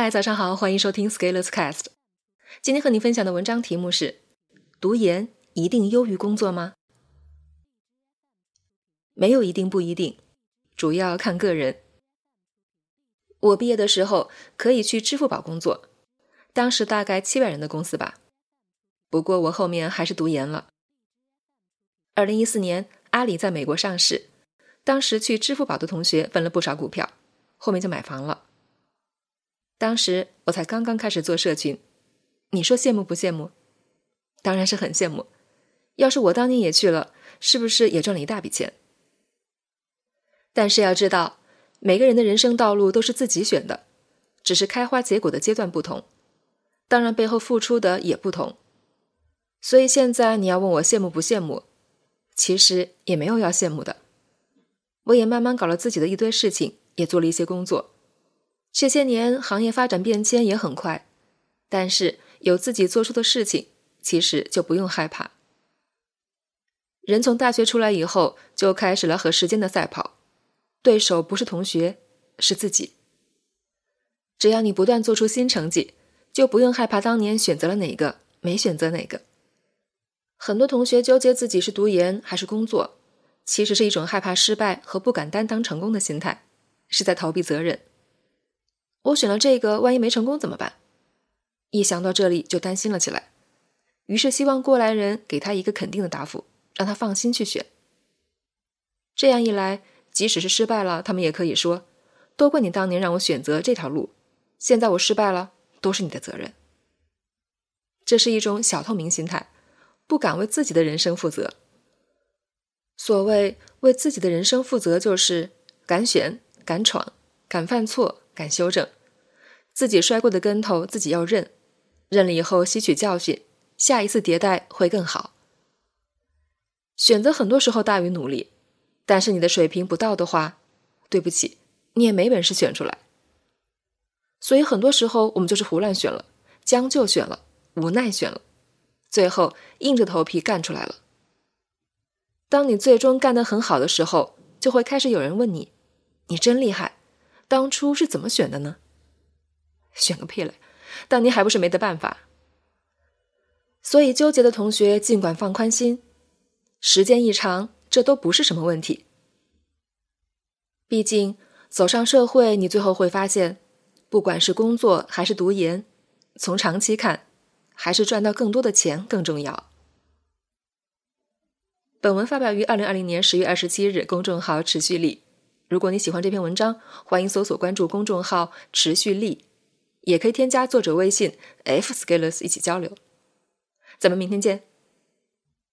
嗨，早上好，欢迎收听 Scalers Cast。今天和你分享的文章题目是：读研一定优于工作吗？没有一定，不一定，主要看个人。我毕业的时候可以去支付宝工作，当时大概七百人的公司吧。不过我后面还是读研了。二零一四年，阿里在美国上市，当时去支付宝的同学分了不少股票，后面就买房了。当时我才刚刚开始做社群，你说羡慕不羡慕？当然是很羡慕。要是我当年也去了，是不是也赚了一大笔钱？但是要知道，每个人的人生道路都是自己选的，只是开花结果的阶段不同，当然背后付出的也不同。所以现在你要问我羡慕不羡慕，其实也没有要羡慕的。我也慢慢搞了自己的一堆事情，也做了一些工作。这些年行业发展变迁也很快，但是有自己做出的事情，其实就不用害怕。人从大学出来以后，就开始了和时间的赛跑，对手不是同学，是自己。只要你不断做出新成绩，就不用害怕当年选择了哪个，没选择哪个。很多同学纠结自己是读研还是工作，其实是一种害怕失败和不敢担当成功的心态，是在逃避责任。我选了这个，万一没成功怎么办？一想到这里就担心了起来，于是希望过来人给他一个肯定的答复，让他放心去选。这样一来，即使是失败了，他们也可以说：“都怪你当年让我选择这条路，现在我失败了，都是你的责任。”这是一种小透明心态，不敢为自己的人生负责。所谓为自己的人生负责，就是敢选、敢闯、敢犯错。敢修正，自己摔过的跟头自己要认，认了以后吸取教训，下一次迭代会更好。选择很多时候大于努力，但是你的水平不到的话，对不起，你也没本事选出来。所以很多时候我们就是胡乱选了，将就选了，无奈选了，最后硬着头皮干出来了。当你最终干得很好的时候，就会开始有人问你：“你真厉害。”当初是怎么选的呢？选个屁嘞！当年还不是没得办法。所以纠结的同学尽管放宽心，时间一长，这都不是什么问题。毕竟走上社会，你最后会发现，不管是工作还是读研，从长期看，还是赚到更多的钱更重要。本文发表于二零二零年十月二十七日，公众号持续力。如果你喜欢这篇文章，欢迎搜索关注公众号“持续力”，也可以添加作者微信 “f scalers” 一起交流。咱们明天见。